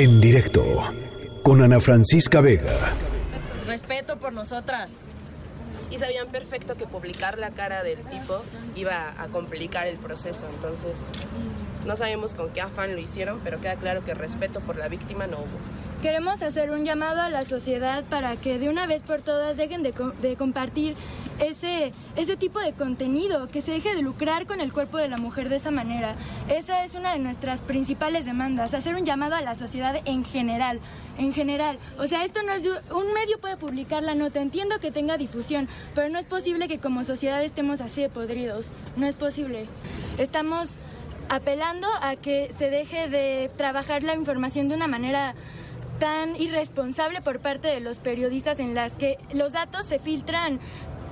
En directo con Ana Francisca Vega. Respeto por nosotras. Y sabían perfecto que publicar la cara del tipo iba a complicar el proceso. Entonces, no sabemos con qué afán lo hicieron, pero queda claro que respeto por la víctima no hubo. Queremos hacer un llamado a la sociedad para que de una vez por todas dejen de, compartir ese, ese tipo de contenido, que se deje de lucrar con el cuerpo de la mujer de esa manera. Esa es una de nuestras principales demandas, hacer un llamado a la sociedad en general, en general. O sea, esto no es de, un medio puede publicar la nota, entiendo que tenga difusión, pero no es posible que como sociedad estemos así de podridos, no es posible. Estamos apelando a que se deje de trabajar la información de una manera tan irresponsable por parte de los periodistas en las que los datos se filtran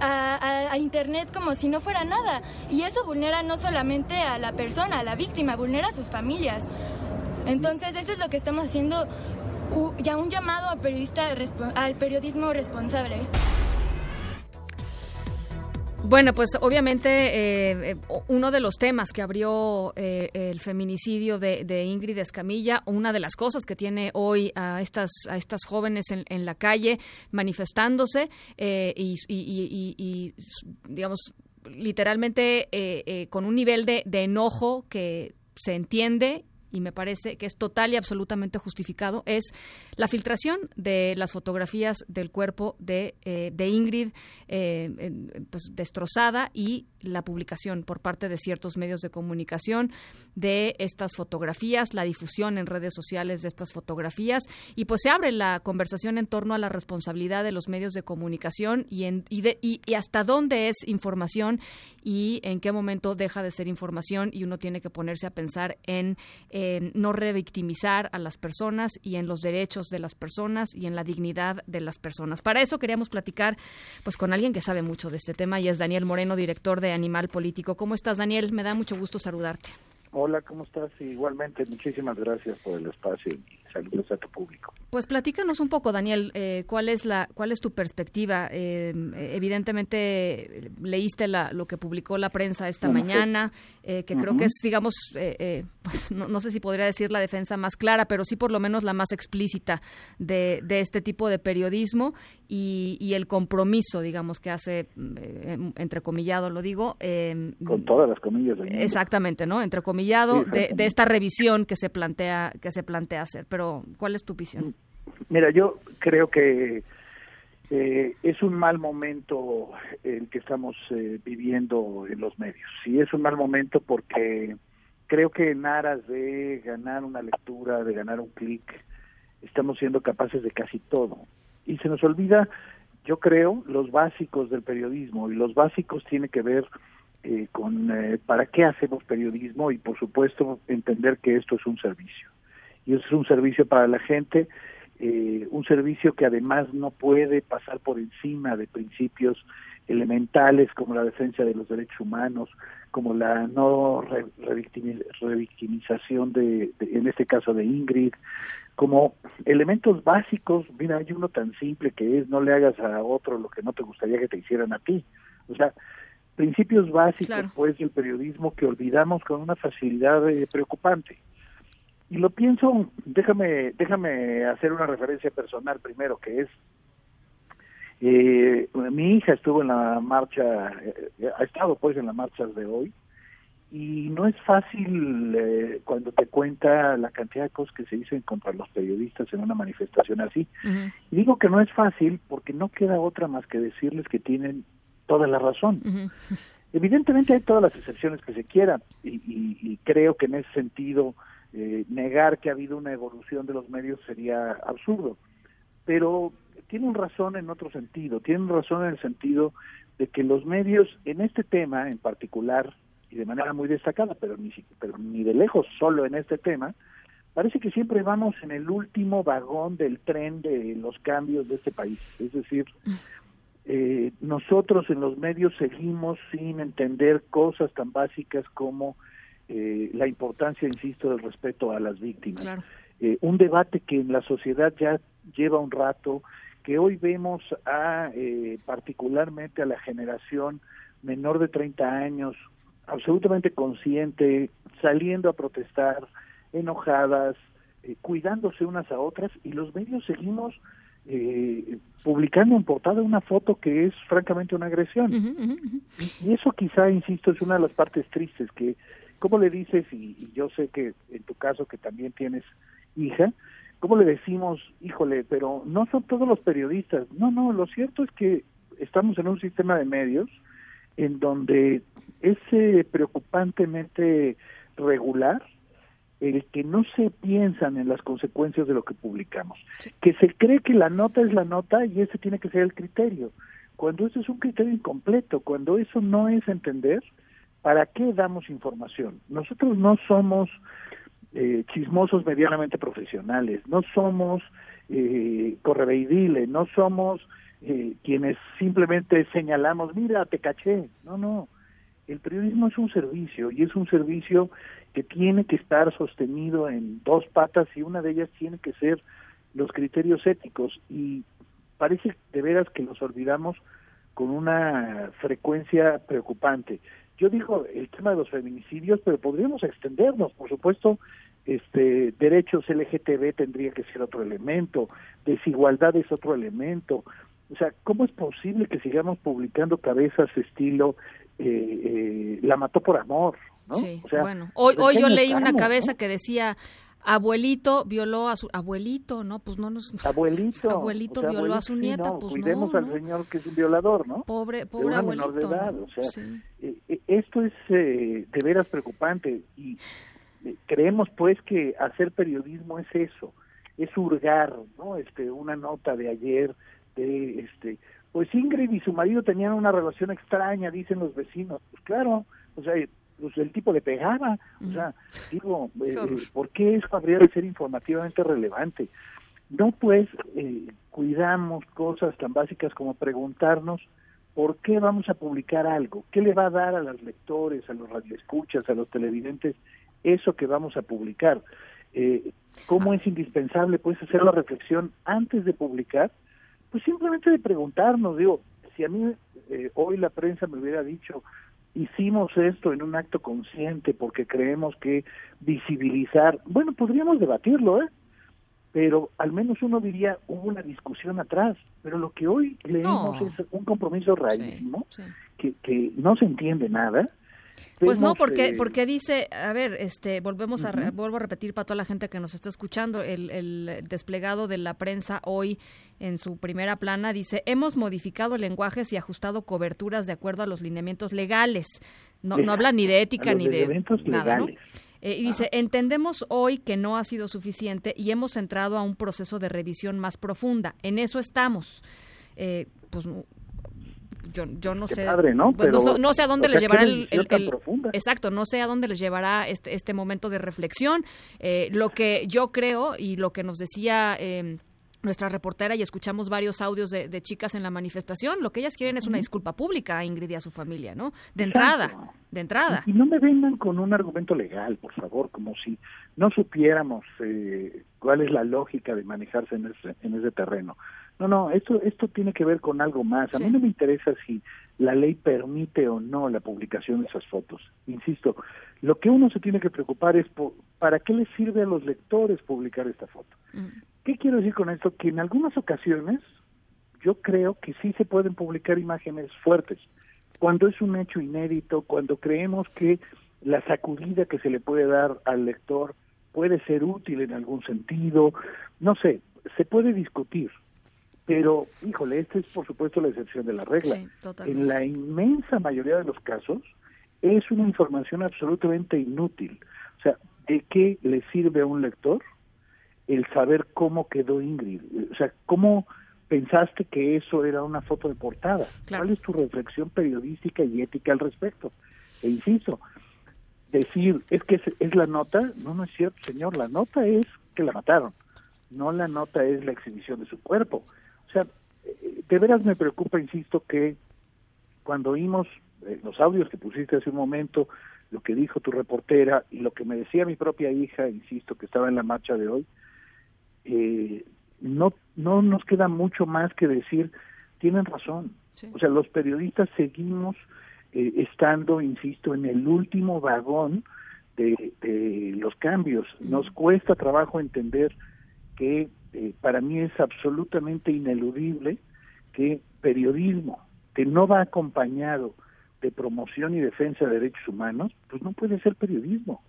a, a, Internet como si no fuera nada. Y eso vulnera no solamente a la persona, a la víctima, vulnera a sus familias. Entonces eso es lo que estamos haciendo, ya un llamado a periodista, al periodismo responsable. Bueno, pues obviamente eh, eh, uno de los temas que abrió eh, el feminicidio de, Ingrid Escamilla, una de las cosas que tiene hoy a estas a estas jóvenes en, la calle manifestándose y, y, digamos literalmente con un nivel de, de enojo que se entiende y me parece que es total y absolutamente justificado, es la filtración de las fotografías del cuerpo de, eh, de Ingrid eh, pues, destrozada y la publicación por parte de ciertos medios de comunicación de estas fotografías, la difusión en redes sociales de estas fotografías y pues se abre la conversación en torno a la responsabilidad de los medios de comunicación y, en, y, de, y, hasta dónde es información y en qué momento deja de ser información y uno tiene que ponerse a pensar en, no revictimizar a las personas y en los derechos de las personas y en la dignidad de las personas. Para eso queríamos platicar pues con alguien que sabe mucho de este tema y es Daniel Moreno, director de Animal Político. ¿Cómo estás, Daniel? Me da mucho gusto saludarte. Hola, ¿cómo estás? Igualmente, muchísimas gracias por el espacio saludos a tu público. Pues platícanos un poco, Daniel, eh, cuál es la cuál es tu perspectiva. Eh, evidentemente leíste la, lo que publicó la prensa esta mañana, eh, que creo que es, digamos, pues no, sé si podría decir la defensa más clara, pero sí por lo menos la más explícita de, de este tipo de periodismo y, y, el compromiso, digamos, que hace, entrecomillado lo digo. Con todas las comillas. Exactamente, ¿no? Entrecomillado de, de esta revisión que se plantea que se plantea hacer. Pero, ¿cuál es tu visión? Mira, yo creo que eh, es un mal momento el que estamos eh, viviendo en los medios. Sí, es un mal momento porque creo que en aras de ganar una lectura, de ganar un clic, estamos siendo capaces de casi todo. Y se nos olvida, yo creo, los básicos del periodismo. Y los básicos tienen que ver eh, con para qué hacemos periodismo y, por supuesto, entender que esto es un servicio. Y eso es un servicio para la gente eh, un servicio que además no puede pasar por encima de principios elementales como la defensa de los derechos humanos, como la no revictimización de, en este caso de Ingrid, como elementos básicos, mira, hay uno tan simple que es no le hagas a otro lo que no te gustaría que te hicieran a ti. O sea, principios básicos pues del periodismo que olvidamos con una facilidad eh, preocupante. Y lo pienso, déjame, déjame hacer una referencia personal primero, que es, eh, mi hija estuvo en la marcha, eh, ha estado pues en las marchas de hoy, y no es fácil eh, cuando te cuenta la cantidad de cosas que se dicen contra los periodistas en una manifestación así. Y digo que no es fácil porque no queda otra más que decirles que tienen toda la razón. Evidentemente hay todas las excepciones que se quieran y, y creo que en ese sentido eh, negar que ha habido una evolución de los medios sería absurdo. Pero tienen razón en otro sentido, tienen razón en el sentido de que los medios en este tema en particular y de manera muy destacada, pero ni, pero ni de lejos solo en este tema, parece que siempre vamos en el último vagón del tren de los cambios de este país. Es decir, eh, nosotros en los medios seguimos sin entender cosas tan básicas como eh, la importancia, insisto, del respeto a las víctimas. Eh, un debate que en la sociedad ya lleva un rato, que hoy vemos a eh, particularmente a la generación menor de 30 años absolutamente consciente, saliendo a protestar, enojadas, eh, cuidándose unas a otras y los medios seguimos eh, publicando en portada una foto que es francamente una agresión. Y, eso quizá, insisto, es una de las partes tristes que, ¿cómo le dices? Y, yo sé que en tu caso que también tienes hija, ¿cómo le decimos, híjole, pero no son todos los periodistas? No, no, lo cierto es que estamos en un sistema de medios en donde es eh, preocupantemente regular el que no se piensan en las consecuencias de lo que publicamos, que se cree que la nota es la nota y ese tiene que ser el criterio, cuando eso es un criterio incompleto, cuando eso no es entender para qué damos información. Nosotros no somos eh, chismosos medianamente profesionales, no somos eh, correveidiles, no somos eh, quienes simplemente señalamos, mira, te caché, no, no, el periodismo es un servicio y es un servicio que tiene que estar sostenido en dos patas y una de ellas tiene que ser los criterios éticos y parece de veras que los olvidamos con una frecuencia preocupante. Yo digo el tema de los feminicidios, pero podríamos extendernos, por supuesto, este derechos LGTB tendría que ser otro elemento, desigualdad es otro elemento. O sea, ¿cómo es posible que sigamos publicando cabezas estilo eh, eh, la mató por amor, ¿no? Sí, bueno, hoy, hoy yo leí una cabeza que decía abuelito violó a su abuelito, ¿no? Pues no nos abuelito, abuelito violó a su nieta, pues cuidemos al señor que es un violador, ¿no? Pobre pobre abuelito. de edad, o sea, eh, esto es de veras preocupante y creemos pues que hacer periodismo es eso, es hurgar, ¿no? Este una nota de ayer de este pues Ingrid y su marido tenían una relación extraña, dicen los vecinos. Pues claro, o sea, pues el tipo le pegaba, o sea, digo, eh, ¿por qué eso habría de ser informativamente relevante? No pues eh, cuidamos cosas tan básicas como preguntarnos por qué vamos a publicar algo, qué le va a dar a los lectores, a los radioescuchas, a los televidentes eso que vamos a publicar. Eh, ¿Cómo es indispensable pues hacer la reflexión antes de publicar? pues simplemente de preguntarnos, digo, si a mí eh, hoy la prensa me hubiera dicho, hicimos esto en un acto consciente porque creemos que visibilizar, bueno, podríamos debatirlo, ¿eh? Pero al menos uno diría, hubo una discusión atrás, pero lo que hoy leemos es un compromiso rarísimo, Que, que no se entiende nada, pues no, porque, porque dice, a ver, este, volvemos a, vuelvo a repetir para toda la gente que nos está escuchando, el, el, desplegado de la prensa hoy en su primera plana dice, hemos modificado lenguajes y ajustado coberturas de acuerdo a los lineamientos legales. No, no habla ni de ética ni de nada, ¿no? Eh, y dice, entendemos hoy que no ha sido suficiente y hemos entrado a un proceso de revisión más profunda. En eso estamos. Eh, pues yo, yo no sé ¿no? Pues, no, sé a dónde les llevará el, exacto no sé a dónde les llevará este este momento de reflexión eh, lo que yo creo y lo que nos decía eh, nuestra reportera y escuchamos varios audios de, chicas en la manifestación. Lo que ellas quieren es una disculpa pública a Ingrid y a su familia, ¿no? De entrada, de entrada. Y, no me vengan con un argumento legal, por favor, como si no supiéramos eh, cuál es la lógica de manejarse en ese, en ese terreno. No, no, esto, esto tiene que ver con algo más. A mí no me interesa si la ley permite o no la publicación de esas fotos. Insisto, lo que uno se tiene que preocupar es por, para qué les sirve a los lectores publicar esta foto. Mm. ¿Qué quiero decir con esto? Que en algunas ocasiones yo creo que sí se pueden publicar imágenes fuertes. Cuando es un hecho inédito, cuando creemos que la sacudida que se le puede dar al lector puede ser útil en algún sentido, no sé, se puede discutir. Pero, híjole, esta es por supuesto la excepción de la regla. en la inmensa mayoría de los casos es una información absolutamente inútil. O sea, ¿de qué le sirve a un lector el saber cómo quedó Ingrid? O sea, ¿cómo pensaste que eso era una foto de portada? ¿Cuál es tu reflexión periodística y ética al respecto? E insisto, decir, es que es, es la nota, no, no es cierto, señor, la nota es que la mataron, no la nota es la exhibición de su cuerpo. O sea, de veras me preocupa, insisto, que cuando oímos eh, los audios que pusiste hace un momento, lo que dijo tu reportera y lo que me decía mi propia hija, insisto, que estaba en la marcha de hoy, eh, no, no nos queda mucho más que decir, tienen razón. O sea, los periodistas seguimos eh, estando, insisto, en el último vagón de, los cambios. Nos cuesta trabajo entender que eh, para mí es absolutamente ineludible que periodismo que no va acompañado de promoción y defensa de derechos humanos, pues no puede ser periodismo.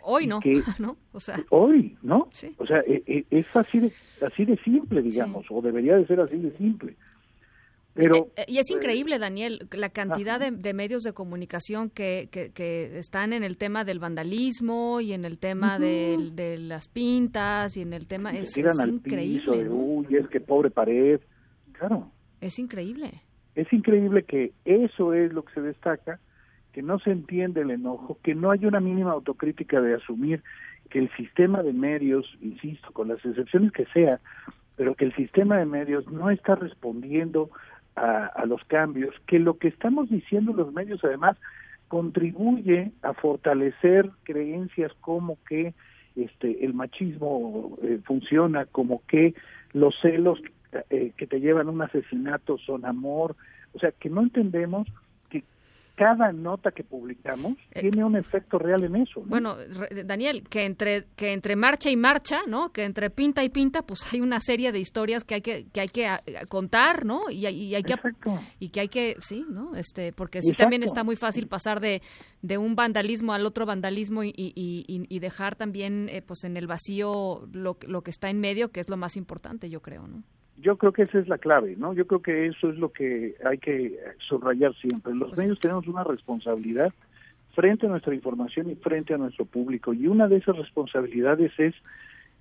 Hoy no, ¿no? O sea, hoy, ¿no? O sea, e, e, es así de, así de simple, digamos, o debería de ser así de simple. Pero, eh, eh, y es increíble, Daniel, la cantidad de, medios de comunicación que, que, están en el tema del vandalismo y en el tema de, las pintas y en el tema... Es, increíble. uy, es que pobre pared. Claro. Es increíble. Es increíble que eso es lo que se destaca, que no se entiende el enojo, que no hay una mínima autocrítica de asumir que el sistema de medios, insisto, con las excepciones que sea, pero que el sistema de medios no está respondiendo a, los cambios, que lo que estamos diciendo los medios además contribuye a fortalecer creencias como que este el machismo eh, funciona, como que los celos eh, que te llevan a un asesinato son amor, o sea, que no entendemos cada nota que publicamos eh, tiene un efecto real en eso. Bueno, Daniel, que entre que entre marcha y marcha, ¿no? Que entre pinta y pinta, pues hay una serie de historias que hay que que hay que contar, ¿no? Y, hay que y que hay que sí, ¿no? Este, porque sí también está muy fácil pasar de, de un vandalismo al otro vandalismo y, y, dejar también eh, pues en el vacío lo, lo que está en medio, que es lo más importante, yo creo, ¿no? Yo creo que esa es la clave, ¿no? Yo creo que eso es lo que hay que subrayar siempre. Los pues medios tenemos una responsabilidad frente a nuestra información y frente a nuestro público. Y una de esas responsabilidades es,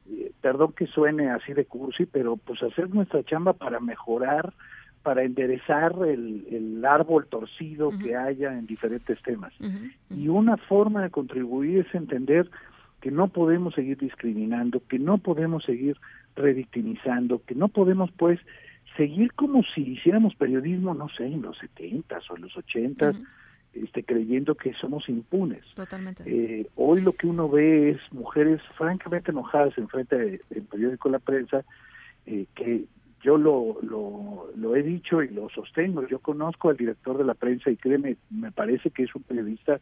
eh, perdón que suene así de cursi, pero pues hacer nuestra chamba para mejorar, para enderezar el, árbol torcido que haya en diferentes temas. Y una forma de contribuir es entender que no podemos seguir discriminando, que no podemos seguir revictimizando, que no podemos pues seguir como si hiciéramos periodismo, no sé, en los setentas o en los ochentas, este, creyendo que somos impunes. Totalmente. Eh, hoy lo que uno ve es mujeres francamente enojadas en frente del periódico La Prensa, eh, que yo lo, lo, lo he dicho y lo sostengo, yo conozco al director de la prensa y créeme, me parece que es un periodista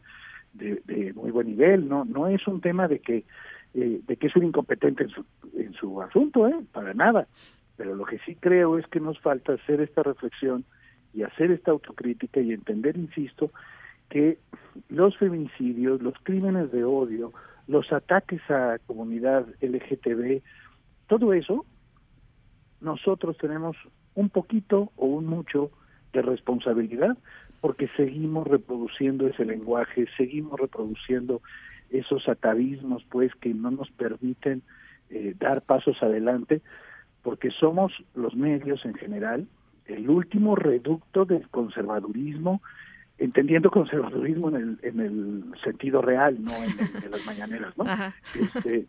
de, de muy buen nivel, no, no es un tema de que eh, de que es un incompetente en su, en su asunto, ¿eh? Para nada. Pero lo que sí creo es que nos falta hacer esta reflexión y hacer esta autocrítica y entender, insisto, que los feminicidios, los crímenes de odio, los ataques a comunidad LGTB, todo eso, nosotros tenemos un poquito o un mucho de responsabilidad porque seguimos reproduciendo ese lenguaje, seguimos reproduciendo esos atavismos pues que no nos permiten eh, dar pasos adelante porque somos los medios en general el último reducto del conservadurismo entendiendo conservadurismo en el, en el sentido real no en, las mañaneras no este,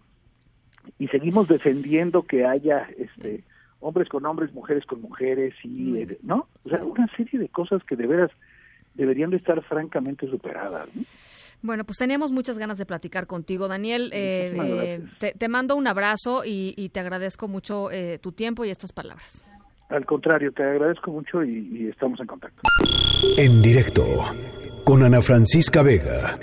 y seguimos defendiendo que haya este hombres con hombres mujeres con mujeres y eh, no o sea una serie de cosas que de veras deberían de estar francamente superadas ¿no? Bueno, pues teníamos muchas ganas de platicar contigo, Daniel. Eh, eh, te, mando un abrazo y, te agradezco mucho eh, tu tiempo y estas palabras. Al contrario, te agradezco mucho y, y estamos en contacto. En directo con Ana Francisca Vega.